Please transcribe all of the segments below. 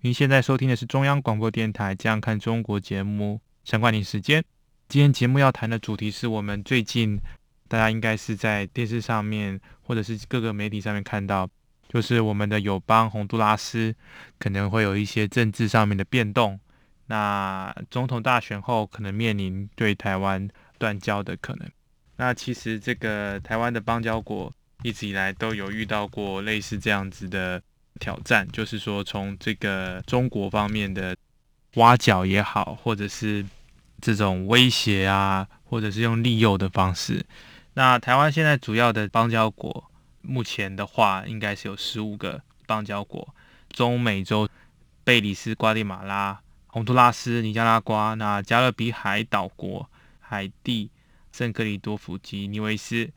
您现在收听的是中央广播电台《这样看中国》节目，陈冠廷时间。今天节目要谈的主题是我们最近大家应该是在电视上面或者是各个媒体上面看到，就是我们的友邦洪都拉斯可能会有一些政治上面的变动。那总统大选后可能面临对台湾断交的可能。那其实这个台湾的邦交国。一直以来都有遇到过类似这样子的挑战，就是说从这个中国方面的挖角也好，或者是这种威胁啊，或者是用利诱的方式。那台湾现在主要的邦交国，目前的话应该是有十五个邦交国：中美洲、贝里斯、瓜地马拉、洪都拉斯、尼加拉瓜、那加勒比海岛国、海地、圣克里多福及尼维斯、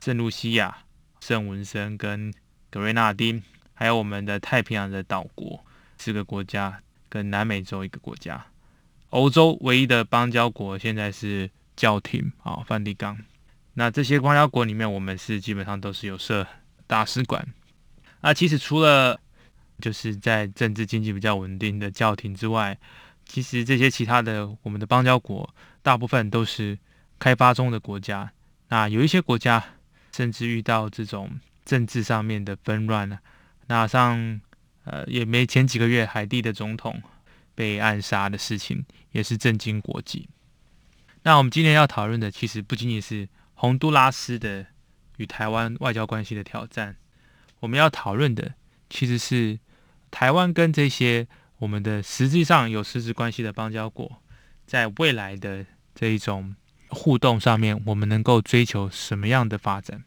圣露西亚。圣文森跟格瑞纳丁，还有我们的太平洋的岛国四个国家，跟南美洲一个国家，欧洲唯一的邦交国现在是教廷啊，梵蒂冈。那这些邦交国里面，我们是基本上都是有设大使馆。那其实除了就是在政治经济比较稳定的教廷之外，其实这些其他的我们的邦交国，大部分都是开发中的国家。那有一些国家。甚至遇到这种政治上面的纷乱呢，那像呃也没前几个月海地的总统被暗杀的事情，也是震惊国际。那我们今天要讨论的，其实不仅仅是洪都拉斯的与台湾外交关系的挑战，我们要讨论的其实是台湾跟这些我们的实际上有实质关系的邦交国，在未来的这一种互动上面，我们能够追求什么样的发展？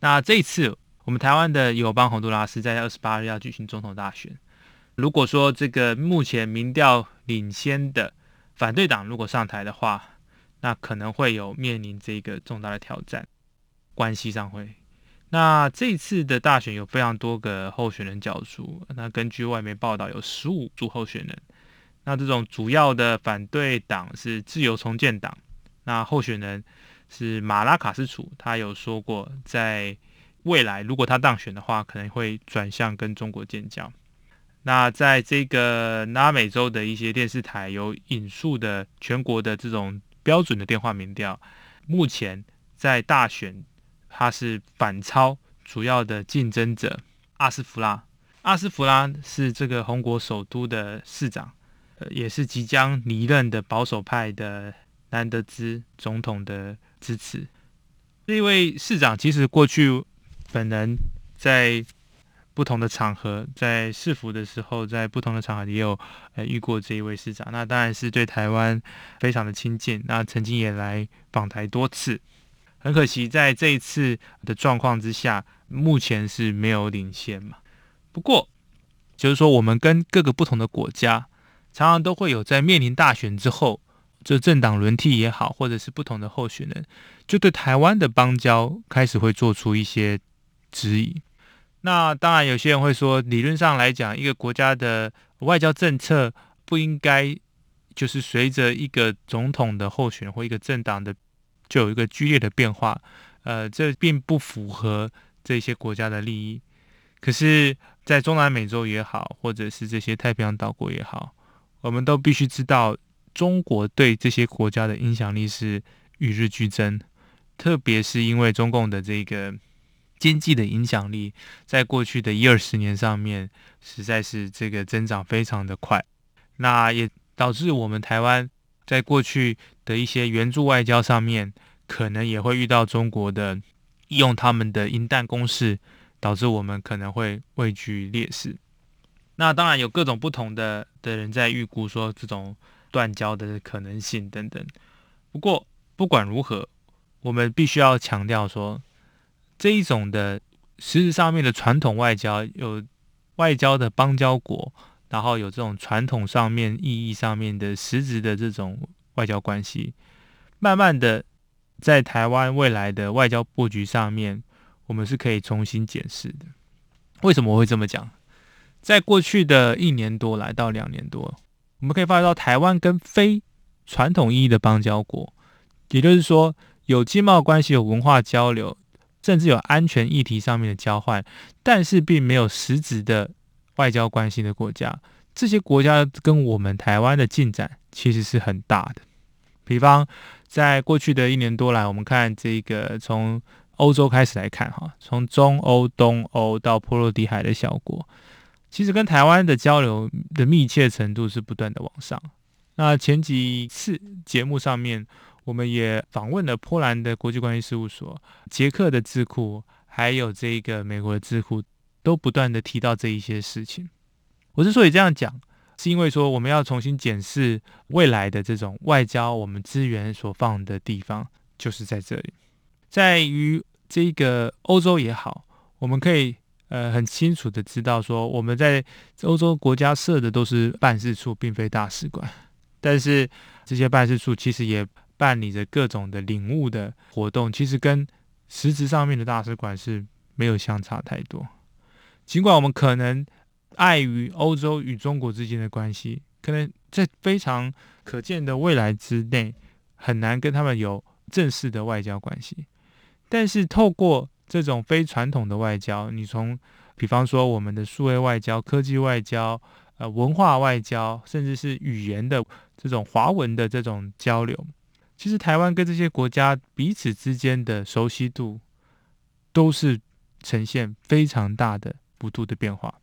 那这一次，我们台湾的友邦洪都拉斯在二十八日要举行总统大选。如果说这个目前民调领先的反对党如果上台的话，那可能会有面临这个重大的挑战，关系上会。那这次的大选有非常多个候选人角逐，那根据外媒报道有十五组候选人。那这种主要的反对党是自由重建党，那候选人。是马拉卡斯楚，他有说过，在未来如果他当选的话，可能会转向跟中国建交。那在这个拉美洲的一些电视台有引述的全国的这种标准的电话民调，目前在大选他是反超主要的竞争者阿斯福拉。阿斯福拉是这个红国首都的市长，呃，也是即将离任的保守派的兰德兹总统的。支持这位市长，其实过去本人在不同的场合，在市府的时候，在不同的场合也有呃遇过这一位市长。那当然是对台湾非常的亲近，那曾经也来访台多次。很可惜，在这一次的状况之下，目前是没有领先嘛。不过，就是说我们跟各个不同的国家，常常都会有在面临大选之后。这政党轮替也好，或者是不同的候选人，就对台湾的邦交开始会做出一些质疑。那当然，有些人会说，理论上来讲，一个国家的外交政策不应该就是随着一个总统的候选或一个政党的就有一个剧烈的变化。呃，这并不符合这些国家的利益。可是，在中南美洲也好，或者是这些太平洋岛国也好，我们都必须知道。中国对这些国家的影响力是与日俱增，特别是因为中共的这个经济的影响力，在过去的一二十年上面，实在是这个增长非常的快。那也导致我们台湾在过去的一些援助外交上面，可能也会遇到中国的用他们的银弹攻势，导致我们可能会位居劣势。那当然有各种不同的的人在预估说这种。断交的可能性等等。不过不管如何，我们必须要强调说，这一种的实质上面的传统外交，有外交的邦交国，然后有这种传统上面意义上面的实质的这种外交关系，慢慢的在台湾未来的外交布局上面，我们是可以重新检视的。为什么我会这么讲？在过去的一年多来到两年多，我们可以发觉到台湾跟非传统意义的邦交国，也就是说有经贸关系、有文化交流，甚至有安全议题上面的交换，但是并没有实质的。外交关系的国家，这些国家跟我们台湾的进展其实是很大的。比方，在过去的一年多来，我们看这个从欧洲开始来看，哈，从中欧、东欧到波罗的海的小国，其实跟台湾的交流的密切程度是不断的往上。那前几次节目上面，我们也访问了波兰的国际关系事务所、捷克的智库，还有这个美国的智库。都不断的提到这一些事情。我之所以这样讲，是因为说我们要重新检视未来的这种外交，我们资源所放的地方就是在这里，在于这个欧洲也好，我们可以呃很清楚的知道说，我们在欧洲国家设的都是办事处，并非大使馆，但是这些办事处其实也办理着各种的领悟的活动，其实跟实质上面的大使馆是没有相差太多。尽管我们可能碍于欧洲与中国之间的关系，可能在非常可见的未来之内很难跟他们有正式的外交关系，但是透过这种非传统的外交，你从比方说我们的数位外交、科技外交、呃文化外交，甚至是语言的这种华文的这种交流，其实台湾跟这些国家彼此之间的熟悉度都是呈现非常大的。幅度的变化，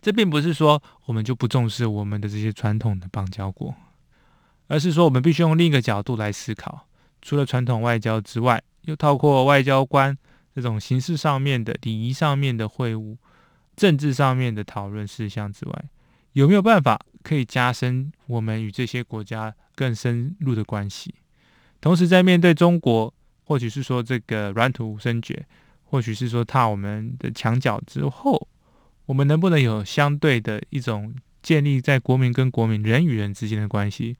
这并不是说我们就不重视我们的这些传统的邦交国，而是说我们必须用另一个角度来思考。除了传统外交之外，又透过外交官这种形式上面的礼仪上面的会晤、政治上面的讨论事项之外，有没有办法可以加深我们与这些国家更深入的关系？同时，在面对中国，或许是说这个软土深掘。或许是说踏我们的墙角之后，我们能不能有相对的一种建立在国民跟国民、人与人之间的关系？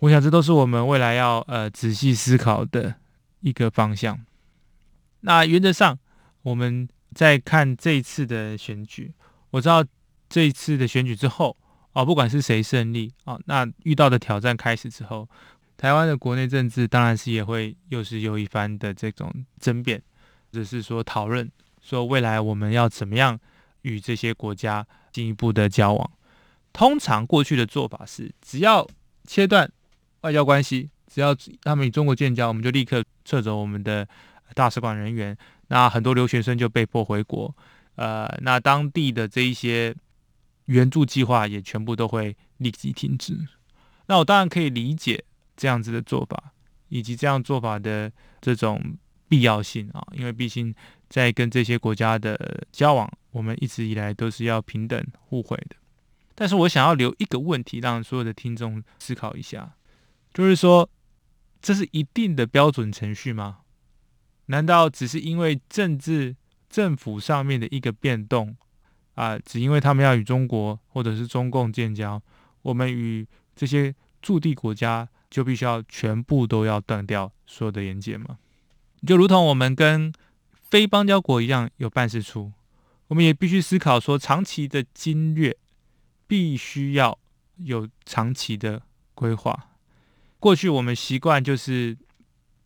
我想这都是我们未来要呃仔细思考的一个方向。那原则上，我们在看这一次的选举，我知道这一次的选举之后啊，不管是谁胜利啊，那遇到的挑战开始之后，台湾的国内政治当然是也会又是有一番的这种争辩。只是说讨论，说未来我们要怎么样与这些国家进一步的交往。通常过去的做法是，只要切断外交关系，只要他们与中国建交，我们就立刻撤走我们的大使馆人员。那很多留学生就被迫回国，呃，那当地的这一些援助计划也全部都会立即停止。那我当然可以理解这样子的做法，以及这样做法的这种。必要性啊，因为毕竟在跟这些国家的交往，我们一直以来都是要平等互惠的。但是我想要留一个问题，让所有的听众思考一下，就是说，这是一定的标准程序吗？难道只是因为政治政府上面的一个变动啊，只因为他们要与中国或者是中共建交，我们与这些驻地国家就必须要全部都要断掉所有的连接吗？就如同我们跟非邦交国一样有办事处，我们也必须思考说，长期的经略必须要有长期的规划。过去我们习惯就是，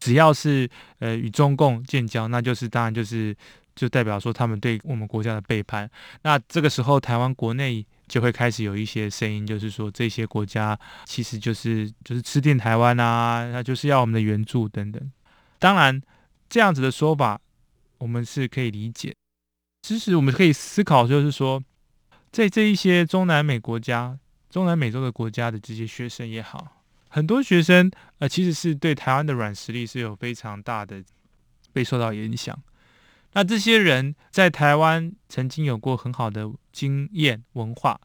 只要是呃与中共建交，那就是当然就是就代表说他们对我们国家的背叛。那这个时候，台湾国内就会开始有一些声音，就是说这些国家其实就是就是吃定台湾啊，那就是要我们的援助等等。当然。这样子的说法，我们是可以理解。其实我们可以思考，就是说，在这一些中南美国家、中南美洲的国家的这些学生也好，很多学生呃，其实是对台湾的软实力是有非常大的被受到影响。那这些人在台湾曾经有过很好的经验文化，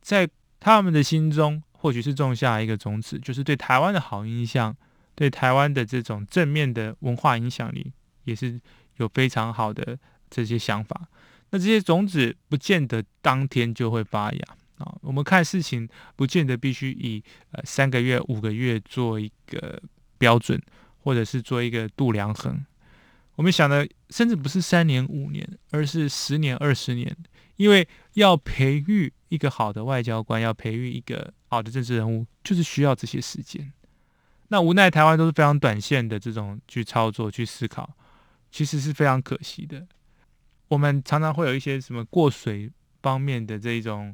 在他们的心中，或许是种下一个种子，就是对台湾的好印象。对台湾的这种正面的文化影响力，也是有非常好的这些想法。那这些种子不见得当天就会发芽啊。我们看事情不见得必须以呃三个月、五个月做一个标准，或者是做一个度量衡。我们想的甚至不是三年、五年，而是十年、二十年。因为要培育一个好的外交官，要培育一个好的政治人物，就是需要这些时间。那无奈台湾都是非常短线的这种去操作、去思考，其实是非常可惜的。我们常常会有一些什么过水方面的这一种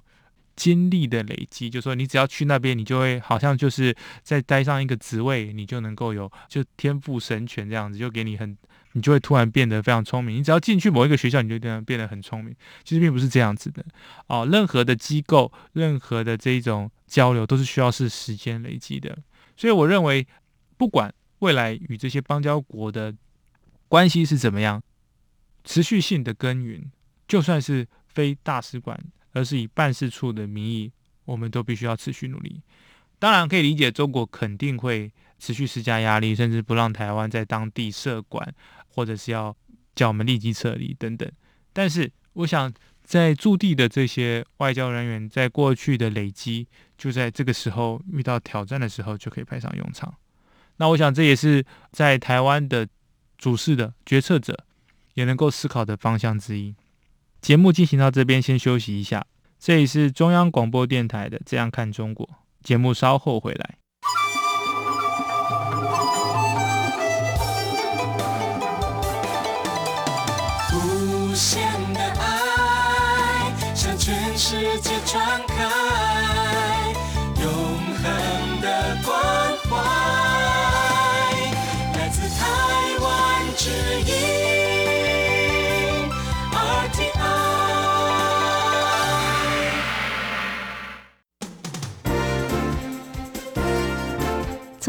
经历的累积，就说你只要去那边，你就会好像就是在待上一个职位，你就能够有就天赋神权这样子，就给你很。你就会突然变得非常聪明。你只要进去某一个学校，你就变得变得很聪明。其实并不是这样子的哦。任何的机构，任何的这一种交流，都是需要是时间累积的。所以我认为，不管未来与这些邦交国的关系是怎么样，持续性的耕耘，就算是非大使馆，而是以办事处的名义，我们都必须要持续努力。当然可以理解，中国肯定会持续施加压力，甚至不让台湾在当地设馆。或者是要叫我们立即撤离等等，但是我想在驻地的这些外交人员，在过去的累积，就在这个时候遇到挑战的时候就可以派上用场。那我想这也是在台湾的主事的决策者也能够思考的方向之一。节目进行到这边，先休息一下。这里是中央广播电台的《这样看中国》节目，稍后回来。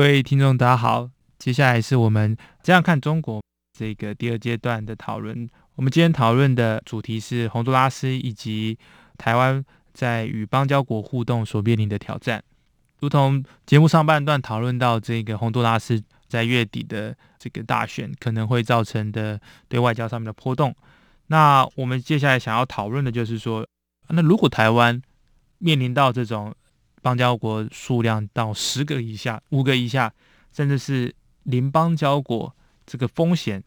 各位听众，大家好。接下来是我们这样看中国这个第二阶段的讨论。我们今天讨论的主题是洪都拉斯以及台湾在与邦交国互动所面临的挑战。如同节目上半段讨论到这个洪都拉斯在月底的这个大选可能会造成的对外交上面的波动，那我们接下来想要讨论的就是说，那如果台湾面临到这种邦交国数量到十个以下、五个以下，甚至是零邦交国，这个风险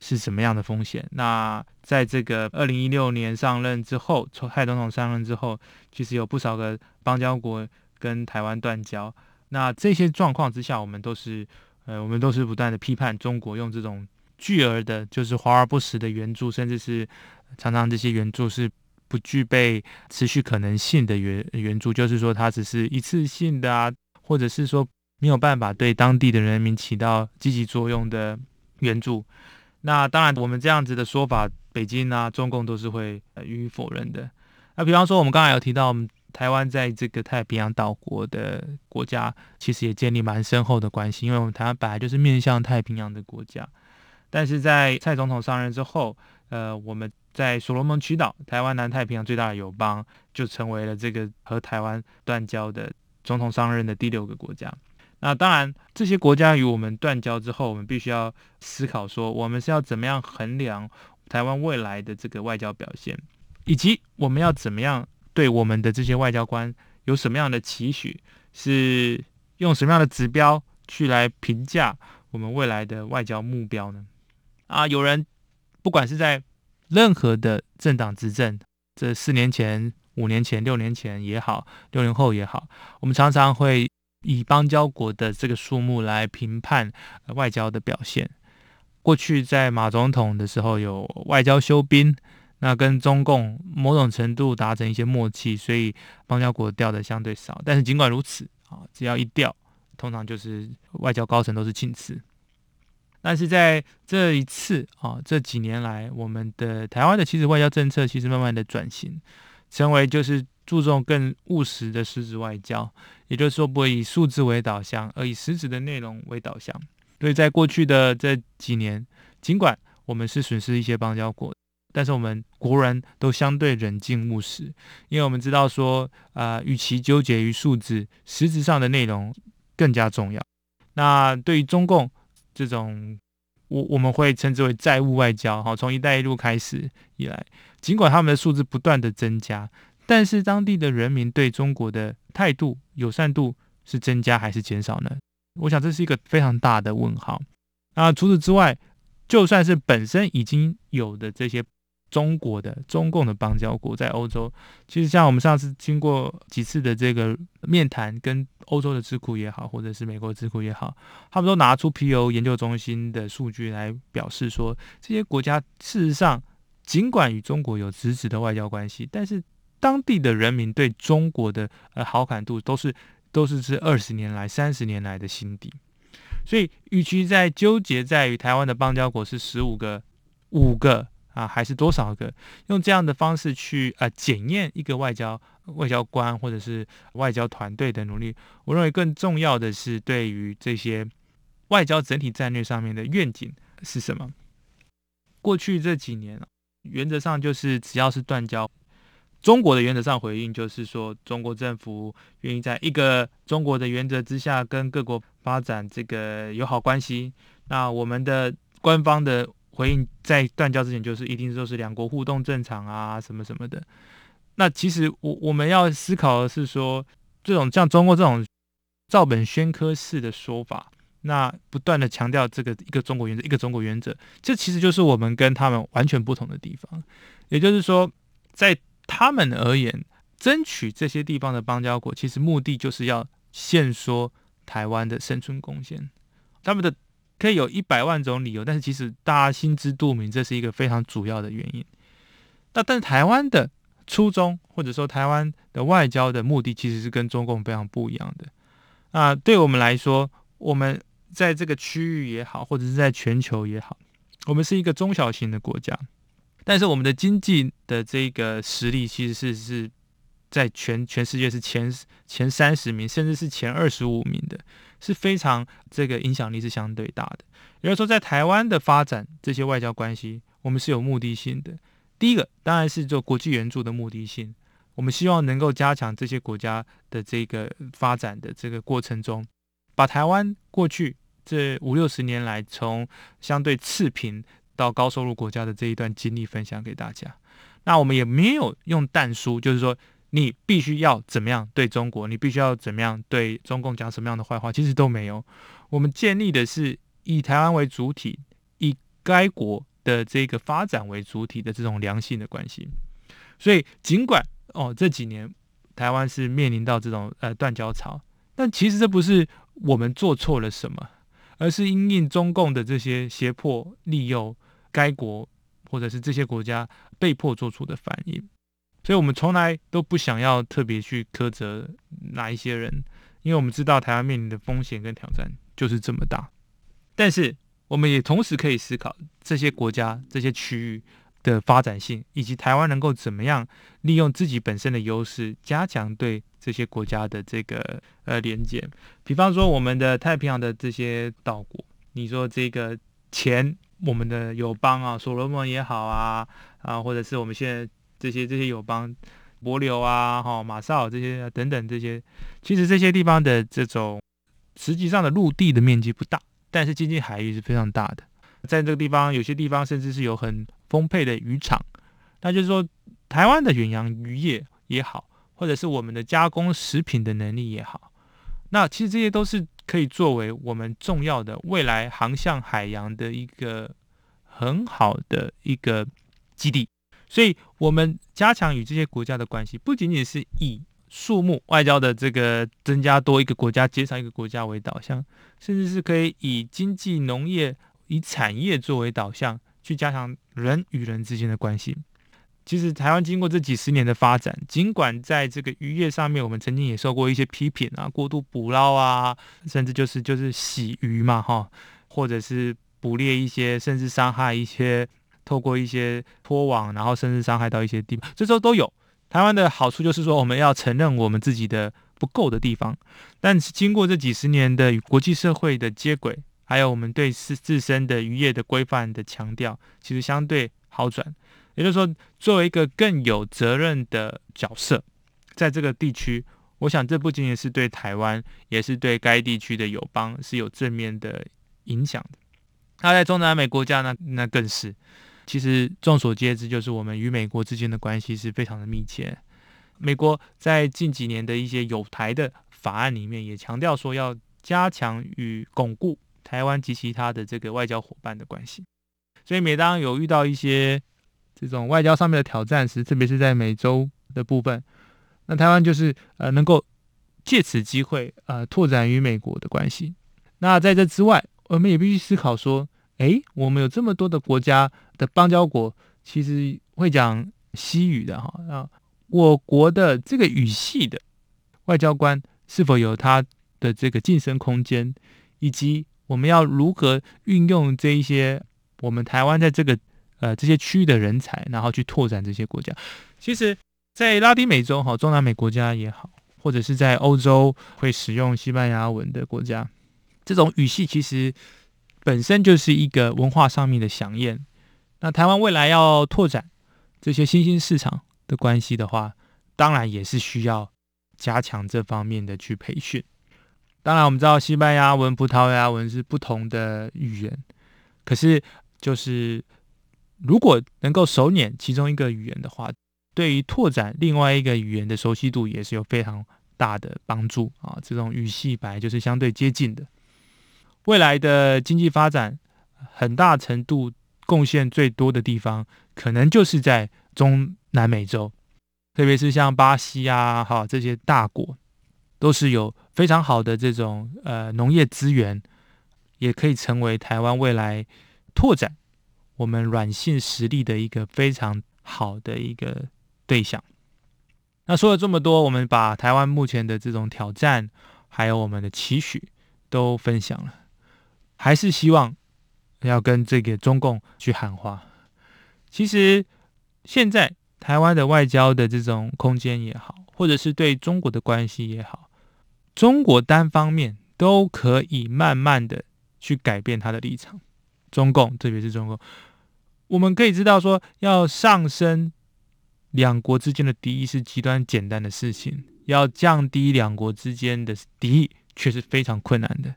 是什么样的风险？那在这个二零一六年上任之后，从蔡总统上任之后，其实有不少个邦交国跟台湾断交。那这些状况之下，我们都是呃，我们都是不断的批判中国用这种巨额的，就是华而不实的援助，甚至是常常这些援助是。不具备持续可能性的援援助，就是说它只是一次性的啊，或者是说没有办法对当地的人民起到积极作用的援助。那当然，我们这样子的说法，北京啊、中共都是会予以否认的。那比方说，我们刚才有提到，我们台湾在这个太平洋岛国的国家，其实也建立蛮深厚的关系，因为我们台湾本来就是面向太平洋的国家。但是在蔡总统上任之后，呃，我们在所罗门群岛，台湾南太平洋最大的友邦，就成为了这个和台湾断交的总统上任的第六个国家。那当然，这些国家与我们断交之后，我们必须要思考说，我们是要怎么样衡量台湾未来的这个外交表现，以及我们要怎么样对我们的这些外交官有什么样的期许，是用什么样的指标去来评价我们未来的外交目标呢？啊，有人不管是在任何的政党执政，这四年前、五年前、六年前也好，六年后也好，我们常常会。以邦交国的这个数目来评判外交的表现。过去在马总统的时候有外交休兵，那跟中共某种程度达成一些默契，所以邦交国掉的相对少。但是尽管如此啊，只要一掉，通常就是外交高层都是请辞。但是在这一次啊，这几年来，我们的台湾的其实外交政策其实慢慢的转型，成为就是。注重更务实的实质外交，也就是说，不会以数字为导向，而以实质的内容为导向。所以在过去的这几年，尽管我们是损失一些邦交国，但是我们国人都相对冷静务实，因为我们知道说，啊、与其纠结于数字，实质上的内容更加重要。那对于中共这种，我我们会称之为债务外交，哈，从“一带一路”开始以来，尽管他们的数字不断的增加。但是当地的人民对中国的态度友善度是增加还是减少呢？我想这是一个非常大的问号。那除此之外，就算是本身已经有的这些中国的中共的邦交国在欧洲，其实像我们上次经过几次的这个面谈，跟欧洲的智库也好，或者是美国智库也好，他们都拿出 P O 研究中心的数据来表示说，这些国家事实上尽管与中国有直直的外交关系，但是当地的人民对中国的呃好感度都是都是这二十年来、三十年来的新低，所以与其在纠结在于台湾的邦交国是十五个、五个啊，还是多少个，用这样的方式去啊检验一个外交外交官或者是外交团队的努力，我认为更重要的是对于这些外交整体战略上面的愿景是什么？过去这几年，原则上就是只要是断交。中国的原则上回应就是说，中国政府愿意在一个中国的原则之下跟各国发展这个友好关系。那我们的官方的回应在断交之前就是一定都是两国互动正常啊，什么什么的。那其实我我们要思考的是说，这种像中国这种照本宣科式的说法，那不断的强调这个一个中国原则，一个中国原则，这其实就是我们跟他们完全不同的地方。也就是说，在他们而言，争取这些地方的邦交国，其实目的就是要限缩台湾的生存贡献。他们的可以有一百万种理由，但是其实大家心知肚明，这是一个非常主要的原因。那但是台湾的初衷，或者说台湾的外交的目的，其实是跟中共非常不一样的。啊，对我们来说，我们在这个区域也好，或者是在全球也好，我们是一个中小型的国家。但是我们的经济的这个实力其实是是在全全世界是前前三十名，甚至是前二十五名的，是非常这个影响力是相对大的。也就是说，在台湾的发展这些外交关系，我们是有目的性的。第一个当然是做国际援助的目的性，我们希望能够加强这些国家的这个发展的这个过程中，把台湾过去这五六十年来从相对次贫。到高收入国家的这一段经历分享给大家。那我们也没有用淡书，就是说你必须要怎么样对中国，你必须要怎么样对中共讲什么样的坏话，其实都没有。我们建立的是以台湾为主体，以该国的这个发展为主体的这种良性的关系。所以尽管哦这几年台湾是面临到这种呃断交潮，但其实这不是我们做错了什么，而是因应中共的这些胁迫利诱。该国或者是这些国家被迫做出的反应，所以我们从来都不想要特别去苛责哪一些人，因为我们知道台湾面临的风险跟挑战就是这么大。但是我们也同时可以思考这些国家、这些区域的发展性，以及台湾能够怎么样利用自己本身的优势，加强对这些国家的这个呃连接。比方说，我们的太平洋的这些岛国，你说这个钱。我们的友邦啊，所罗门也好啊，啊，或者是我们现在这些这些友邦，帛琉啊，哈、哦，马绍这些啊等等这些，其实这些地方的这种实际上的陆地的面积不大，但是经济海域是非常大的。在这个地方，有些地方甚至是有很丰沛的渔场。那就是说，台湾的远洋渔业也好，或者是我们的加工食品的能力也好，那其实这些都是可以作为我们重要的未来航向海洋的一个很好的一个基地。所以，我们加强与这些国家的关系，不仅仅是以数目外交的这个增加多一个国家、减少一个国家为导向，甚至是可以以经济、农业、以产业作为导向，去加强人与人之间的关系。其实，台湾经过这几十年的发展，尽管在这个渔业上面，我们曾经也受过一些批评啊，过度捕捞啊，甚至就是就是洗鱼嘛，哈，或者是捕猎一些，甚至伤害一些。透过一些拖网，然后甚至伤害到一些地方，这时候都有。台湾的好处就是说，我们要承认我们自己的不够的地方，但是经过这几十年的与国际社会的接轨，还有我们对自自身的渔业的规范的强调，其实相对好转。也就是说，作为一个更有责任的角色，在这个地区，我想这不仅仅是对台湾，也是对该地区的友邦是有正面的影响的。那在中南美国家呢，那更是。其实众所皆知，就是我们与美国之间的关系是非常的密切。美国在近几年的一些有台的法案里面，也强调说要加强与巩固台湾及其他的这个外交伙伴的关系。所以，每当有遇到一些这种外交上面的挑战时，特别是在美洲的部分，那台湾就是呃能够借此机会呃拓展与美国的关系。那在这之外，我们也必须思考说。诶，我们有这么多的国家的邦交国，其实会讲西语的哈啊，我国的这个语系的外交官是否有他的这个晋升空间，以及我们要如何运用这一些我们台湾在这个呃这些区域的人才，然后去拓展这些国家。其实，在拉丁美洲哈，中南美国家也好，或者是在欧洲会使用西班牙文的国家，这种语系其实。本身就是一个文化上面的饗宴。那台湾未来要拓展这些新兴市场的关系的话，当然也是需要加强这方面的去培训。当然，我们知道西班牙文、葡萄牙文是不同的语言，可是就是如果能够熟稔其中一个语言的话，对于拓展另外一个语言的熟悉度也是有非常大的帮助啊。这种语系本来就是相对接近的。未来的经济发展，很大程度贡献最多的地方，可能就是在中南美洲，特别是像巴西啊，哈这些大国，都是有非常好的这种呃农业资源，也可以成为台湾未来拓展我们软性实力的一个非常好的一个对象。那说了这么多，我们把台湾目前的这种挑战，还有我们的期许，都分享了。还是希望要跟这个中共去喊话。其实现在台湾的外交的这种空间也好，或者是对中国的关系也好，中国单方面都可以慢慢的去改变他的立场。中共，特别是中共，我们可以知道说，要上升两国之间的敌意是极端简单的事情，要降低两国之间的敌意却是非常困难的。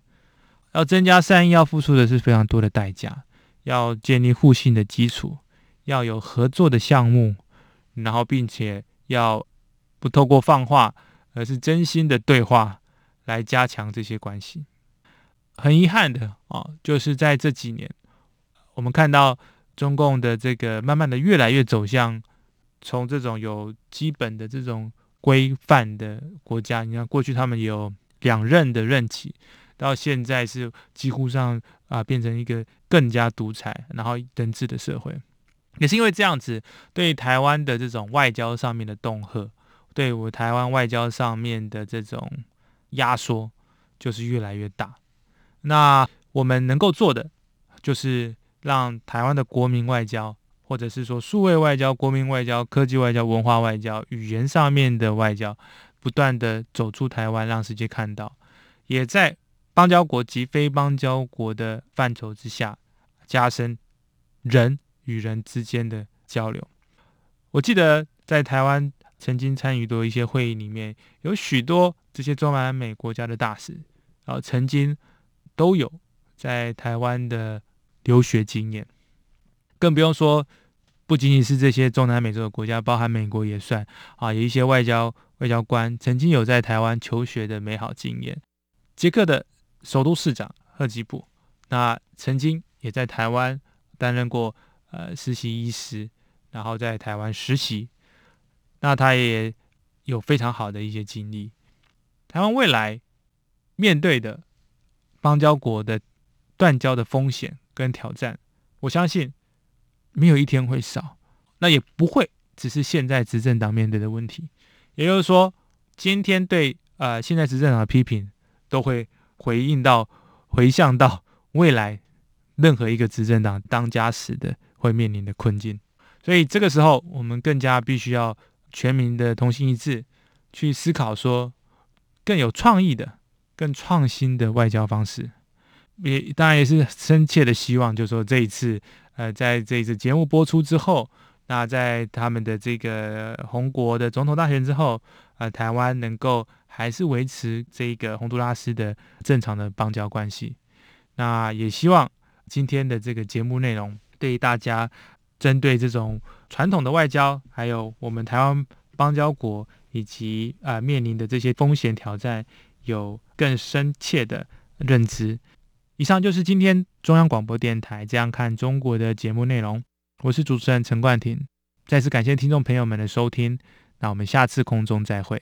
要增加善意，要付出的是非常多的代价。要建立互信的基础，要有合作的项目，然后并且要不透过放话，而是真心的对话来加强这些关系。很遗憾的啊，就是在这几年，我们看到中共的这个慢慢的越来越走向从这种有基本的这种规范的国家，你看过去他们有两任的任期。到现在是几乎上啊，变成一个更加独裁，然后人治的社会，也是因为这样子，对台湾的这种外交上面的恫吓，对我台湾外交上面的这种压缩，就是越来越大。那我们能够做的，就是让台湾的国民外交，或者是说数位外交、国民外交、科技外交、文化外交、语言上面的外交，不断的走出台湾，让世界看到，也在。邦交国及非邦交国的范畴之下，加深人与人之间的交流。我记得在台湾曾经参与过一些会议里面，有许多这些中南美国家的大使啊，曾经都有在台湾的留学经验，更不用说，不仅仅是这些中南美洲的国家，包含美国也算啊，有一些外交外交官曾经有在台湾求学的美好经验。捷克的首都市长赫吉布，那曾经也在台湾担任过呃实习医师，然后在台湾实习，那他也有非常好的一些经历。台湾未来面对的邦交国的断交的风险跟挑战，我相信没有一天会少，那也不会只是现在执政党面对的问题。也就是说，今天对呃现在执政党的批评，都会回应到、回向到未来任何一个执政党当家时的会面临的困境。所以这个时候，我们更加必须要全民的同心一致，去思考说。更有创意的、更创新的外交方式，也当然也是深切的希望，就是说这一次，呃，在这一次节目播出之后，那在他们的这个红国的总统大选之后，呃，台湾能够还是维持这个洪都拉斯的正常的邦交关系。那也希望今天的这个节目内容，对大家针对这种传统的外交，还有我们台湾邦交国。以及、呃，面临的这些风险挑战，有更深切的认知。以上就是今天中央广播电台《这样看中国》的节目内容。我是主持人陈冠廷，再次感谢听众朋友们的收听。那我们下次空中再会。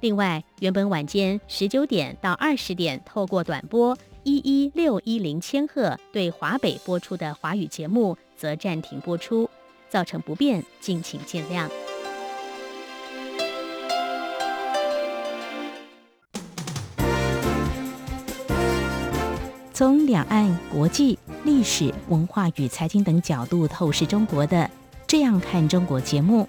另外，原本晚间十九点到二十点透过短波一一六一零千赫对华北播出的华语节目，则暂停播出，造成不便，敬请见谅。从两岸、国际、历史、文化与财经等角度透视中国的《这样看中国》节目，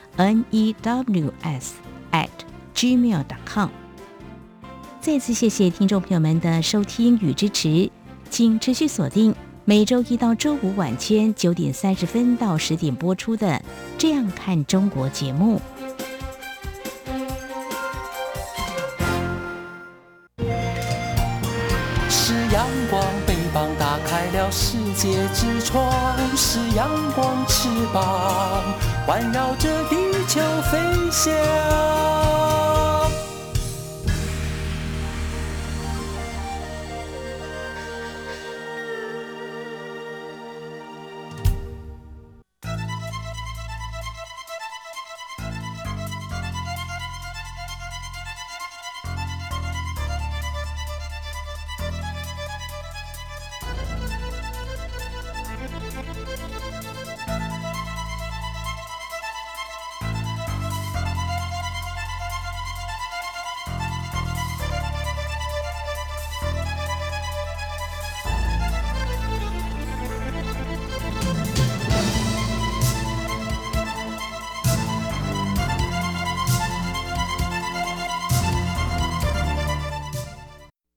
n e w s at gmail dot com。再次谢谢听众朋友们的收听与支持，请持续锁定每周一到周五晚间九点三十分到十点播出的《这样看中国》节目。是阳光，北方打开了世界之窗是阳光翅膀，环绕着地球飞翔。